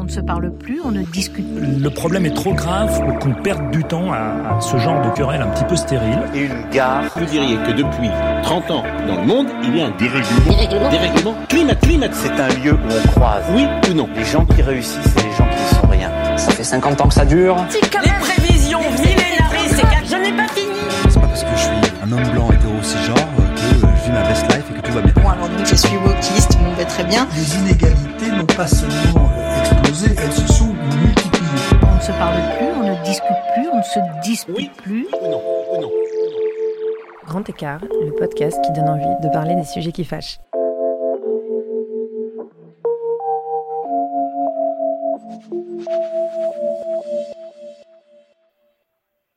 On ne se parle plus, on ne discute plus. Le problème est trop grave pour qu'on perde du temps à, à ce genre de querelle un petit peu stérile. Une gare. Vous diriez que depuis 30 ans, dans le monde, il y a un dérèglement. Dérèglement. Dérèglement. Climat, climat. C'est un lieu où on croise. Oui ou non Les gens qui réussissent et les gens qui ne sont rien. Ça fait 50 ans que ça dure. Les prévisions millénaristes, c'est je n'ai pas fini. C'est pas parce que je suis un homme blanc hétéro cisgenre que je vis ma best très bien. Les inégalités n'ont pas seulement explosé, elles se sont multipliées. On ne se parle plus, on ne discute plus, on ne se dispute Oui. plus. Ou non Ou non Grand écart, le podcast qui donne envie de parler des sujets qui fâchent.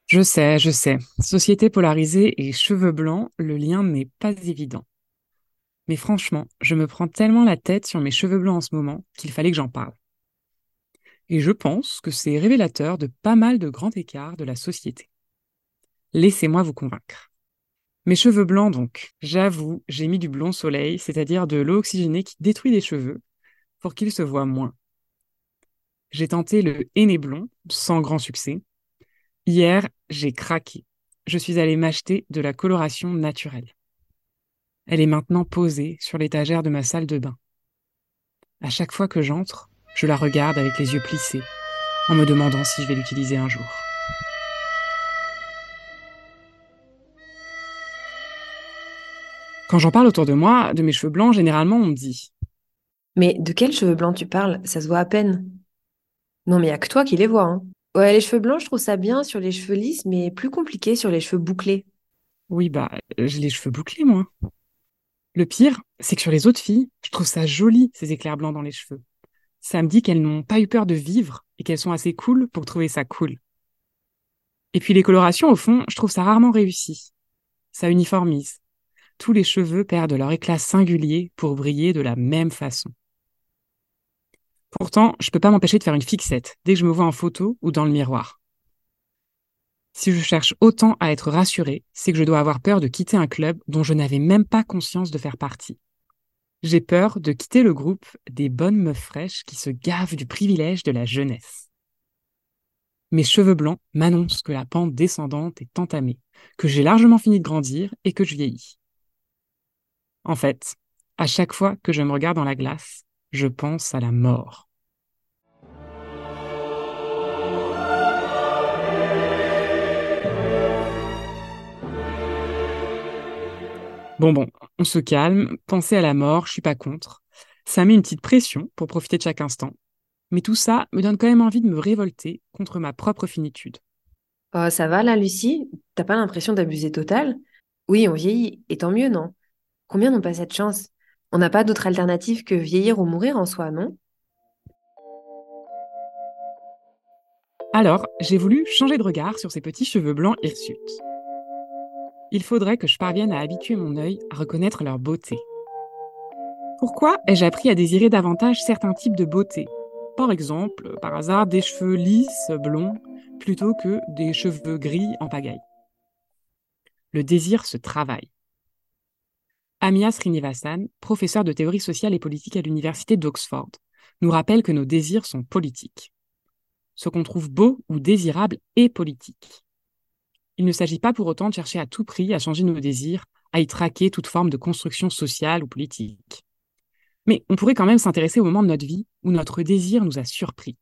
Je sais, je sais. Société polarisée et cheveux blancs, le lien n'est pas évident. Mais franchement, je me prends tellement la tête sur mes cheveux blancs en ce moment qu'il fallait que j'en parle. Et je pense que c'est révélateur de pas mal de grands écarts de la société. Laissez-moi vous convaincre. Mes cheveux blancs donc, j'avoue, j'ai mis du blond soleil, c'est-à-dire de l'eau oxygénée qui détruit les cheveux, pour qu'ils se voient moins. J'ai tenté le henné blond, sans grand succès, Hier, j'ai craqué. Je suis allée m'acheter de la coloration naturelle. Elle est maintenant posée sur l'étagère de ma salle de bain. À chaque fois que j'entre, je la regarde avec les yeux plissés, en me demandant si je vais l'utiliser un jour. Quand j'en parle autour de moi, de mes cheveux blancs, généralement on me dit Mais de quels cheveux blancs tu parles? Ça se voit à peine. Non, mais il a que toi qui les vois. Hein. Ouais, les cheveux blancs, je trouve ça bien sur les cheveux lisses, mais plus compliqué sur les cheveux bouclés. Oui, bah, j'ai les cheveux bouclés, moi. Le pire, c'est que sur les autres filles, je trouve ça joli, ces éclairs blancs dans les cheveux. Ça me dit qu'elles n'ont pas eu peur de vivre et qu'elles sont assez cool pour trouver ça cool. Et puis les colorations, au fond, je trouve ça rarement réussi. Ça uniformise. Tous les cheveux perdent leur éclat singulier pour briller de la même façon. Pourtant, je peux pas m'empêcher de faire une fixette dès que je me vois en photo ou dans le miroir. Si je cherche autant à être rassurée, c'est que je dois avoir peur de quitter un club dont je n'avais même pas conscience de faire partie. J'ai peur de quitter le groupe des bonnes meufs fraîches qui se gavent du privilège de la jeunesse. Mes cheveux blancs m'annoncent que la pente descendante est entamée, que j'ai largement fini de grandir et que je vieillis. En fait, à chaque fois que je me regarde dans la glace, je pense à la mort. Bon, bon, on se calme, penser à la mort, je suis pas contre. Ça met une petite pression pour profiter de chaque instant. Mais tout ça me donne quand même envie de me révolter contre ma propre finitude. Oh, ça va là, Lucie? T'as pas l'impression d'abuser total? Oui, on vieillit, et tant mieux, non? Combien n'ont pas cette chance? On n'a pas d'autre alternative que vieillir ou mourir en soi, non? Alors, j'ai voulu changer de regard sur ces petits cheveux blancs hirsutes. Il faudrait que je parvienne à habituer mon œil à reconnaître leur beauté. Pourquoi ai-je appris à désirer davantage certains types de beauté? Par exemple, par hasard, des cheveux lisses, blonds, plutôt que des cheveux gris en pagaille. Le désir se travaille. Amia Srinivasan, professeur de théorie sociale et politique à l'université d'Oxford, nous rappelle que nos désirs sont politiques. Ce qu'on trouve beau ou désirable est politique. Il ne s'agit pas pour autant de chercher à tout prix à changer nos désirs, à y traquer toute forme de construction sociale ou politique. Mais on pourrait quand même s'intéresser au moment de notre vie où notre désir nous a surpris.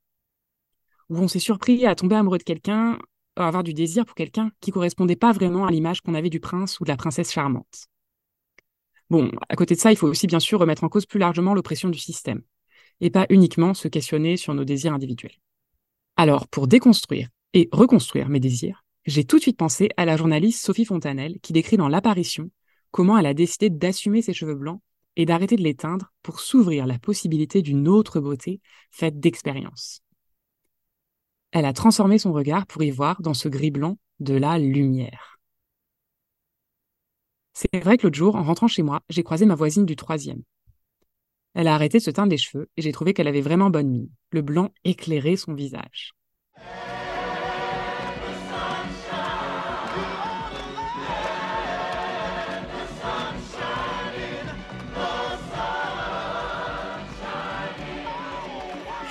Où on s'est surpris à tomber amoureux de quelqu'un, à avoir du désir pour quelqu'un qui correspondait pas vraiment à l'image qu'on avait du prince ou de la princesse charmante. Bon, à côté de ça, il faut aussi bien sûr remettre en cause plus largement l'oppression du système, et pas uniquement se questionner sur nos désirs individuels. Alors, pour déconstruire et reconstruire mes désirs, j'ai tout de suite pensé à la journaliste Sophie Fontanelle qui décrit dans L'apparition comment elle a décidé d'assumer ses cheveux blancs et d'arrêter de les teindre pour s'ouvrir la possibilité d'une autre beauté faite d'expérience. Elle a transformé son regard pour y voir dans ce gris blanc de la lumière. C'est vrai que l'autre jour, en rentrant chez moi, j'ai croisé ma voisine du troisième. Elle a arrêté de se teindre les cheveux et j'ai trouvé qu'elle avait vraiment bonne mine. Le blanc éclairait son visage.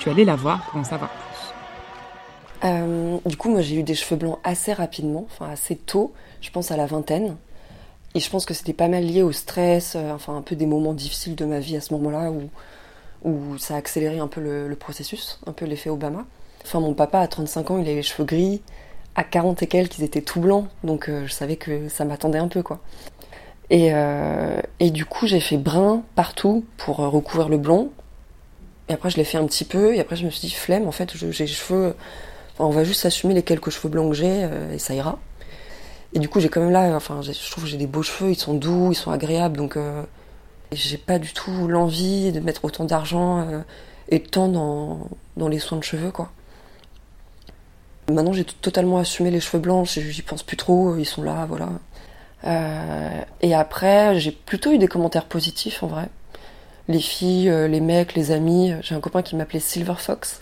Suis allée la voir pour en savoir plus. Euh, du coup, moi, j'ai eu des cheveux blancs assez rapidement, enfin assez tôt, je pense à la vingtaine. Et je pense que c'était pas mal lié au stress, euh, enfin un peu des moments difficiles de ma vie à ce moment-là où, où ça a accéléré un peu le, processus, un peu l'effet Obama. Enfin, mon papa, à 35 ans, il avait les cheveux gris. À 40 et quelques, ils étaient tout blancs. Donc, euh, je savais que ça m'attendait un peu, quoi. Et, et du coup, j'ai fait brun partout pour recouvrir le blond. Et après, je l'ai fait un petit peu. Et après, je me suis dit, flemme, en fait, j'ai les cheveux. Enfin, on va juste assumer les quelques cheveux blancs que j'ai euh, et ça ira. Et du coup, j'ai quand même là, enfin, je trouve que j'ai des beaux cheveux, ils sont doux, ils sont agréables. Donc, euh, j'ai pas du tout l'envie de mettre autant d'argent euh, et de temps dans, dans les soins de cheveux, quoi. Maintenant, j'ai totalement assumé les cheveux blancs, j'y pense plus trop, ils sont là, voilà. Euh, et après, j'ai plutôt eu des commentaires positifs en vrai. Les filles, euh, les mecs, les amis. J'ai un copain qui m'appelait Silver Fox.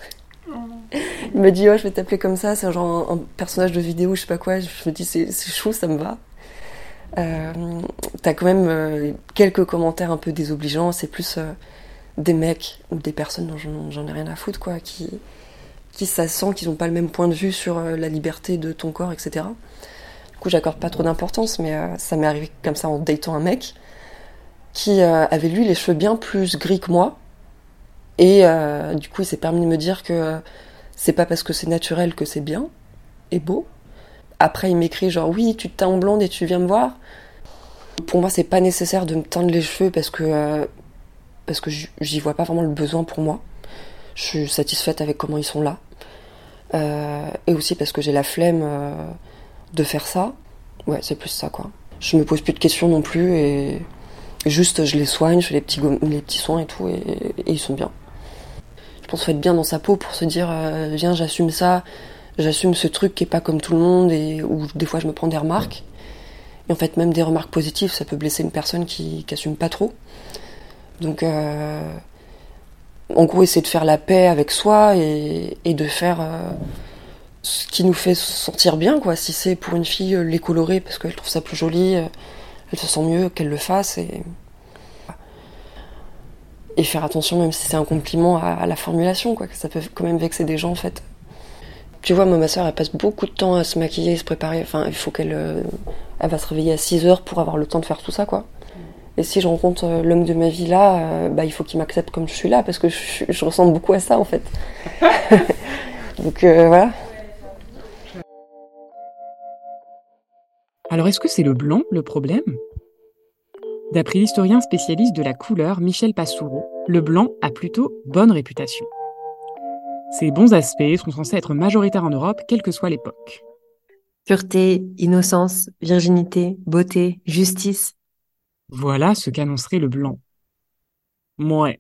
Il m'a dit, oh, je vais t'appeler comme ça, c'est genre un, un, personnage de vidéo, je sais pas quoi. Je me dis, c'est chou, ça me va. Euh, T'as quand même euh, quelques commentaires un peu désobligeants, c'est plus euh, des mecs ou des personnes dont j'en ai rien à foutre, quoi, qui, qui ça sent qu'ils n'ont pas le même point de vue sur la liberté de ton corps, etc. Du coup, j'accorde pas trop d'importance, mais ça m'est arrivé comme ça en datant un mec qui euh, avait lui les cheveux bien plus gris que moi. Et euh, du coup, il s'est permis de me dire que c'est pas parce que c'est naturel que c'est bien et beau. Après, il m'écrit genre oui, tu te teins en blonde et tu viens me voir. Pour moi, c'est pas nécessaire de me teindre les cheveux parce que euh, parce que j'y vois pas vraiment le besoin pour moi. Je suis satisfaite avec comment ils sont là. Et aussi parce que j'ai la flemme de faire ça. Ouais, c'est plus ça quoi. Je me pose plus de questions non plus et juste je les soigne, je fais les petits, les petits soins et tout et, ils sont bien. Je pense qu'il faut être bien dans sa peau pour se dire euh, viens j'assume ça, j'assume ce truc qui est pas comme tout le monde et où des fois je me prends des remarques. Et en fait même des remarques positives ça peut blesser une personne qui, qui assume pas trop. Donc euh, en gros essayer de faire la paix avec soi et, et de faire euh, ce qui nous fait se sentir bien quoi. Si c'est pour une fille les colorer parce qu'elle trouve ça plus joli, elle se sent mieux qu'elle le fasse et faire attention même si c'est un compliment à, à, la formulation quoi que ça peut quand même vexer des gens en fait. Tu vois moi ma soeur elle passe beaucoup de temps à se maquiller se préparer. Enfin il faut qu'elle euh, elle va se réveiller à 6 heures pour avoir le temps de faire tout ça quoi. Et si je rencontre euh, l'homme de ma vie là euh, bah il faut qu'il m'accepte comme je suis là parce que je, je, ressemble beaucoup à ça en fait. Donc voilà alors est-ce que c'est le blanc le problème? D'après l'historien spécialiste de la couleur Michel Passoureau, le blanc a plutôt bonne réputation. Ses bons aspects sont censés être majoritaires en Europe, quelle que soit l'époque. Pureté, innocence, virginité, beauté, justice. Voilà ce qu'annoncerait le blanc. Mouais.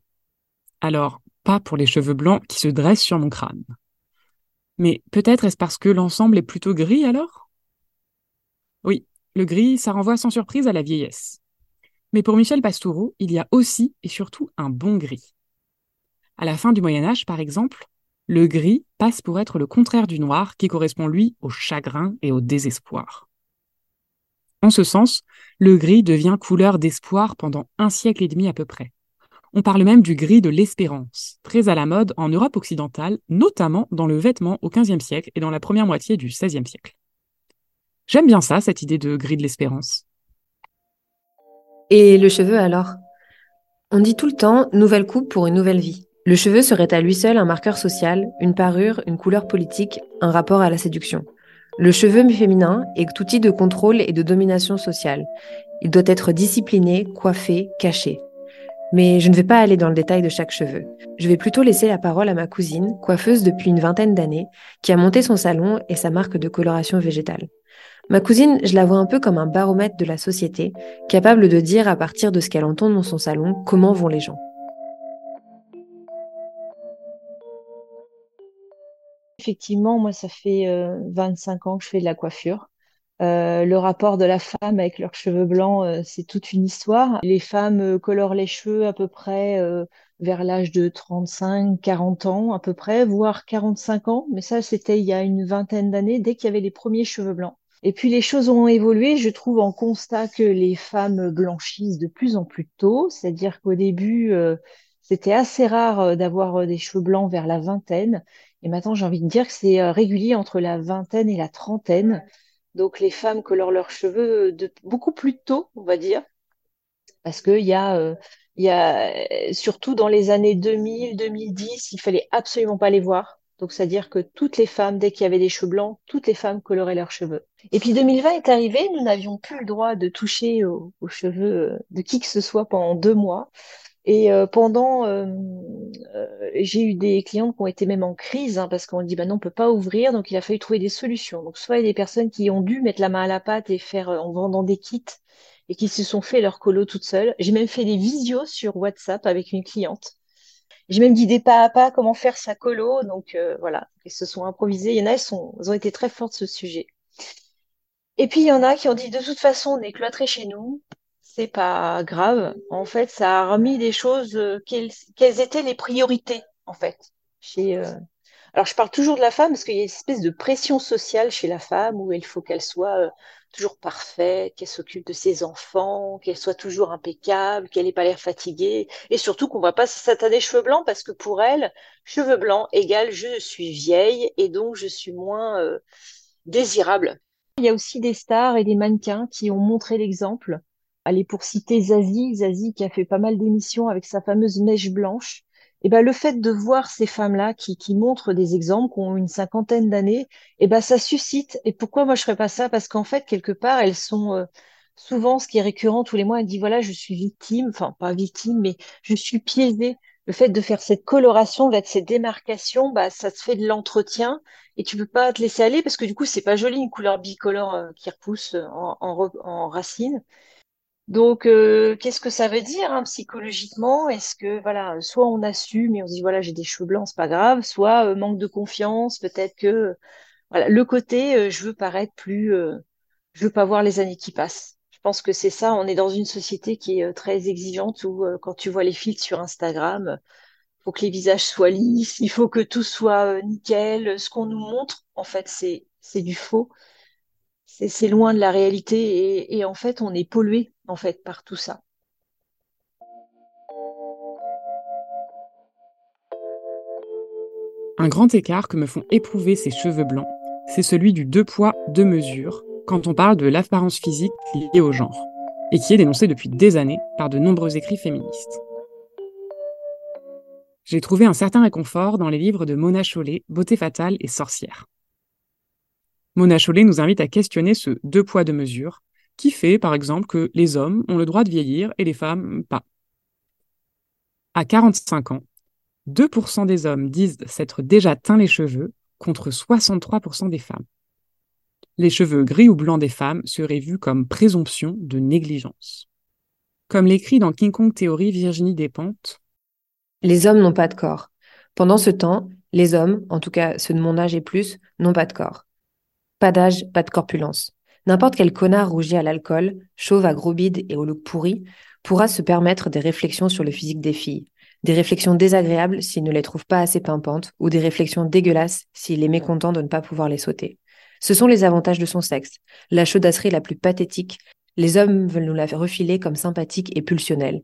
Alors, pas pour les cheveux blancs qui se dressent sur mon crâne. Mais peut-être est-ce parce que l'ensemble est plutôt gris alors? Oui, le gris, ça renvoie sans surprise à la vieillesse. Mais pour Michel Pastoureau, il y a aussi et surtout un bon gris. À la fin du Moyen Âge, par exemple, le gris passe pour être le contraire du noir qui correspond, lui, au chagrin et au désespoir. En ce sens, le gris devient couleur d'espoir pendant un siècle et demi à peu près. On parle même du gris de l'espérance, très à la mode en Europe occidentale, notamment dans le vêtement au XVe siècle et dans la première moitié du XVIe siècle. J'aime bien ça, cette idée de gris de l'espérance. Et le cheveu alors? On dit tout le temps nouvelle coupe pour une nouvelle vie. Le cheveu serait à lui seul un marqueur social, une parure, une couleur politique, un rapport à la séduction. Le cheveu féminin est outil de contrôle et de domination sociale. Il doit être discipliné, coiffé, caché. Mais je ne vais pas aller dans le détail de chaque cheveu. Je vais plutôt laisser la parole à ma cousine, coiffeuse depuis une vingtaine d'années, qui a monté son salon et sa marque de coloration végétale. Ma cousine, je la vois un peu comme un baromètre de la société, capable de dire à partir de ce qu'elle entend dans son salon comment vont les gens. Effectivement, moi, ça fait euh, 25 ans que je fais de la coiffure. Euh, le rapport de la femme avec leurs cheveux blancs, euh, c'est toute une histoire. Les femmes euh, colorent les cheveux à peu près euh, vers l'âge de 35, 40 ans à peu près, voire 45 ans. Mais ça, c'était il y a une vingtaine d'années, dès qu'il y avait les premiers cheveux blancs. Et puis les choses ont évolué. Je trouve en constat que les femmes blanchissent de plus en plus tôt. C'est-à-dire qu'au début, euh, c'était assez rare d'avoir des cheveux blancs vers la vingtaine. Et maintenant, j'ai envie de dire que c'est régulier entre la vingtaine et la trentaine. Donc, les femmes colorent leurs cheveux de beaucoup plus tôt, on va dire, parce qu'il y a, il y a surtout dans les années 2000, 2010, il fallait absolument pas les voir. Donc, c'est-à-dire que toutes les femmes, dès qu'il y avait des cheveux blancs, toutes les femmes coloraient leurs cheveux. Et puis 2020 est arrivé, nous n'avions plus le droit de toucher aux, cheveux de qui que ce soit pendant deux mois. Et euh, pendant, euh, euh, j'ai eu des clientes qui ont été même en crise hein, parce qu'on dit bah non, on peut pas ouvrir, donc il a fallu trouver des solutions. Donc soit il y a des personnes qui ont dû mettre la main à la pâte et faire en vendant des kits et qui se sont fait leur colo toutes seules. J'ai même fait des visios sur WhatsApp avec une cliente j'ai même guidé pas à pas comment faire sa colo. Donc euh, voilà, ils se sont improvisés. Il y en a, elles, ont été très fortes ce sujet. Et puis il y en a qui ont dit de toute façon, on est cloîtré chez nous, c'est pas grave. En fait, ça a remis des choses. Euh, quelles, étaient les priorités en fait euh, alors, je parle toujours de la femme parce qu'il y a une espèce de pression sociale chez la femme où il faut qu'elle soit toujours parfaite, qu'elle s'occupe de ses enfants, qu'elle soit toujours impeccable, qu'elle n'ait pas l'air fatiguée, et surtout qu'on ne va pas sataner cheveux blancs parce que pour elle, cheveux blancs égale je suis vieille et donc je suis moins euh, désirable. Il y a aussi des stars et des mannequins qui ont montré l'exemple. Allez, pour citer Zazie, Zazie qui a fait pas mal d'émissions avec sa fameuse mèche blanche et ben le fait de voir ces femmes-là qui, qui montrent des exemples, qui ont une cinquantaine d'années, et ben ça suscite. Et pourquoi moi je ferais pas ça? Parce qu'en fait quelque part elles sont euh, souvent ce qui est récurrent tous les mois. Elles disent voilà je suis victime, enfin pas victime, mais je suis piégée. Le fait de faire cette coloration, de cette démarcation, bah ça te fait de l'entretien et tu peux pas te laisser aller parce que du coup c'est pas joli une couleur bicolore euh, qui repousse en, en, en racine. Donc, euh, qu'est-ce que ça veut dire hein, psychologiquement? Est-ce que voilà, soit on assume et on se dit voilà j'ai des cheveux blancs, c'est pas grave, soit euh, manque de confiance, peut-être que voilà le côté euh, je veux paraître plus, je veux pas voir les années qui passent. Je pense que c'est ça. On est dans une société qui est très exigeante où quand tu vois les filtres sur Instagram, il faut que les visages soient lisses, il faut que tout soit nickel. Ce qu'on nous montre, en fait, c'est c'est du faux c'est loin de la réalité et, en fait on est pollué en fait par tout ça. Un grand écart que me font éprouver ces cheveux blancs, c'est celui du deux poids, deux mesures quand on parle de l'apparence physique liée au genre, et qui est dénoncé depuis des années par de nombreux écrits féministes. J'ai trouvé un certain réconfort dans les livres de Mona Chollet, Beauté fatale et Sorcière. Mona Chollet nous invite à questionner ce deux poids deux mesures, qui fait par exemple que les hommes ont le droit de vieillir et les femmes pas. À 45 ans, 2% des hommes disent s'être déjà teint les cheveux contre 63% des femmes. Les cheveux gris ou blancs des femmes seraient vus comme présomption de négligence. Comme l'écrit dans King Kong Théorie Virginie Despentes, Les hommes n'ont pas de corps. Pendant ce temps, les hommes, en tout cas ceux de mon âge et plus, n'ont pas de corps. Pas d'âge, pas de corpulence. N'importe quel connard rougi à l'alcool, chauve à gros bide et au look pourri, pourra se permettre des réflexions sur le physique des filles. Des réflexions désagréables s'il ne les trouve pas assez pimpantes, ou des réflexions dégueulasses s'il est mécontent de ne pas pouvoir les sauter. Ce sont les avantages de son sexe, la chaudasserie la plus pathétique. Les hommes veulent nous la refiler comme sympathique et pulsionnelle.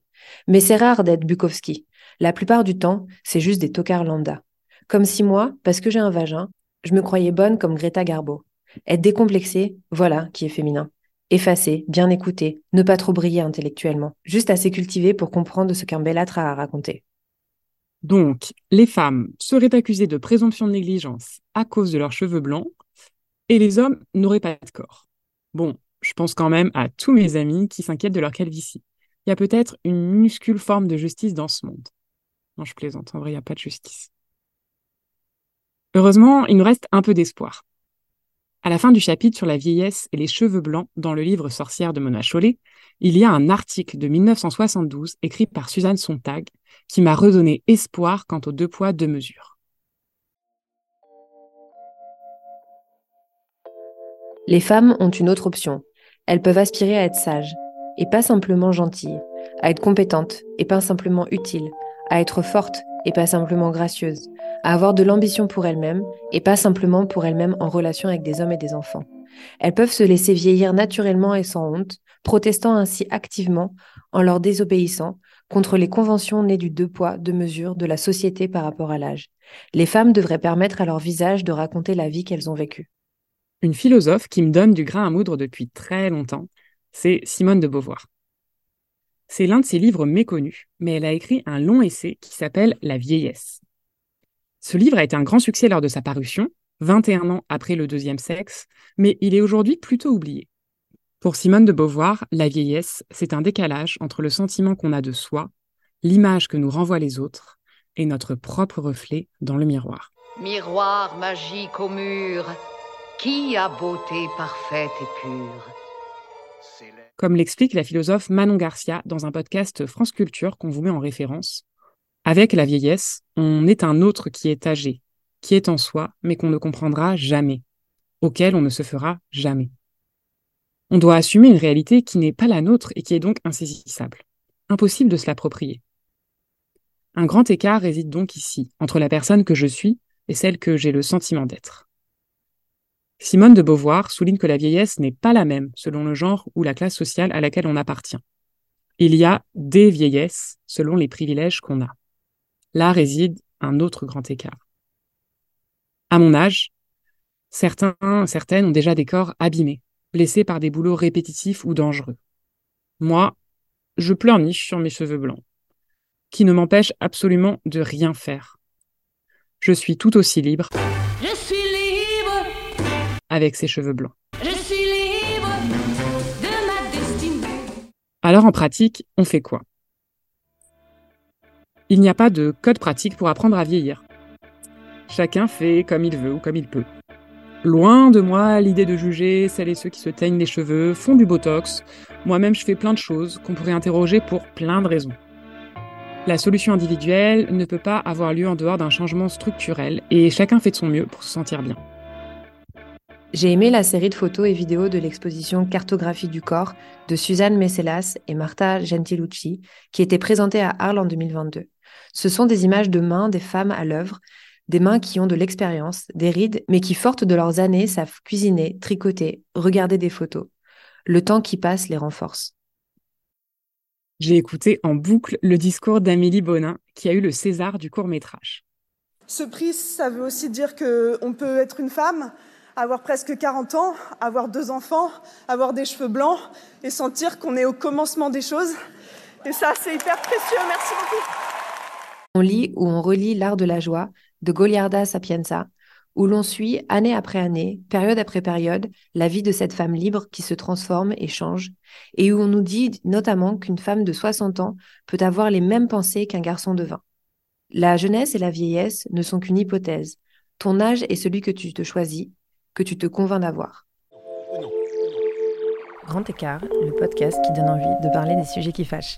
Mais c'est rare d'être Bukowski. La plupart du temps, c'est juste des tocards lambda. Comme si moi, parce que j'ai un vagin, je me croyais bonne comme Greta Garbo. Être décomplexé, voilà qui est féminin. Effacer, bien écouter, ne pas trop briller intellectuellement, juste assez cultivé pour comprendre ce qu'un bellâtre a à raconter. Donc, les femmes seraient accusées de présomption de négligence à cause de leurs cheveux blancs, et les hommes n'auraient pas de corps. Bon, je pense quand même à tous mes amis qui s'inquiètent de leur calvitie. Il y a peut-être une minuscule forme de justice dans ce monde. Non, je plaisante, en vrai, il n'y a pas de justice. Heureusement, il nous reste un peu d'espoir. À la fin du chapitre sur la vieillesse et les cheveux blancs dans le livre Sorcière de Mona Chollet, il y a un article de 1972 écrit par Suzanne Sontag qui m'a redonné espoir quant aux deux poids, deux mesures. Les femmes ont une autre option. Elles peuvent aspirer à être sages, et pas simplement gentilles, à être compétentes, et pas simplement utiles, à être fortes, et pas simplement gracieuses, à avoir de l'ambition pour elles-mêmes et pas simplement pour elles-mêmes en relation avec des hommes et des enfants. Elles peuvent se laisser vieillir naturellement et sans honte, protestant ainsi activement en leur désobéissant contre les conventions nées du deux poids, deux mesures de la société par rapport à l'âge. Les femmes devraient permettre à leur visage de raconter la vie qu'elles ont vécue. Une philosophe qui me donne du grain à moudre depuis très longtemps, c'est Simone de Beauvoir. C'est l'un de ses livres méconnus, mais elle a écrit un long essai qui s'appelle La vieillesse. Ce livre a été un grand succès lors de sa parution, 21 ans après le deuxième sexe, mais il est aujourd'hui plutôt oublié. Pour Simone de Beauvoir, la vieillesse, c'est un décalage entre le sentiment qu'on a de soi, l'image que nous renvoient les autres, et notre propre reflet dans le miroir. Miroir magique au mur, qui a beauté parfaite et pure? Comme l'explique la philosophe Manon Garcia dans un podcast France Culture qu'on vous met en référence, avec la vieillesse, on est un autre qui est âgé, qui est en soi, mais qu'on ne comprendra jamais, auquel on ne se fera jamais. On doit assumer une réalité qui n'est pas la nôtre et qui est donc insaisissable. Impossible de se l'approprier. Un grand écart réside donc ici, entre la personne que je suis et celle que j'ai le sentiment d'être. Simone de Beauvoir souligne que la vieillesse n'est pas la même selon le genre ou la classe sociale à laquelle on appartient. Il y a des vieillesses selon les privilèges qu'on a. Là réside un autre grand écart. À mon âge, certains, certaines ont déjà des corps abîmés, blessés par des boulots répétitifs ou dangereux. Moi, je pleurniche sur mes cheveux blancs, qui ne m'empêchent absolument de rien faire. Je suis tout aussi libre. Avec ces cheveux blancs. Je suis libre de ma destinée. Alors en pratique, on fait quoi? Il n'y a pas de code pratique pour apprendre à vieillir. Chacun fait comme il veut ou comme il peut. Loin de moi l'idée de juger celles et ceux qui se teignent les cheveux, font du botox. Moi-même, je fais plein de choses qu'on pourrait interroger pour plein de raisons. La solution individuelle ne peut pas avoir lieu en dehors d'un changement structurel et chacun fait de son mieux pour se sentir bien. J'ai aimé la série de photos et vidéos de l'exposition Cartographie du corps de Suzanne Messelas et Marta Gentilucci qui était présentée à Arles en 2022. Ce sont des images de mains des femmes à l'œuvre des mains qui ont de l'expérience, des rides, mais qui, fortes de leurs années, savent cuisiner, tricoter, regarder des photos. Le temps qui passe les renforce. J'ai écouté en boucle le discours d'Amélie Bonin, qui a eu le César du court métrage. Ce prix, ça veut aussi dire qu'on peut être une femme, avoir presque 40 ans, avoir deux enfants, avoir des cheveux blancs et sentir qu'on est au commencement des choses. Et ça, c'est hyper précieux. Merci beaucoup. On lit ou on relit L'art de la joie de Goliarda Sapienza, où l'on suit année après année, période après période, la vie de cette femme libre qui se transforme et change, et où on nous dit notamment qu'une femme de 60 ans peut avoir les mêmes pensées qu'un garçon de 20. La jeunesse et la vieillesse ne sont qu'une hypothèse. Ton âge est celui que tu te choisis, que tu te convains d'avoir. Grand écart, le podcast qui donne envie de parler des sujets qui fâchent.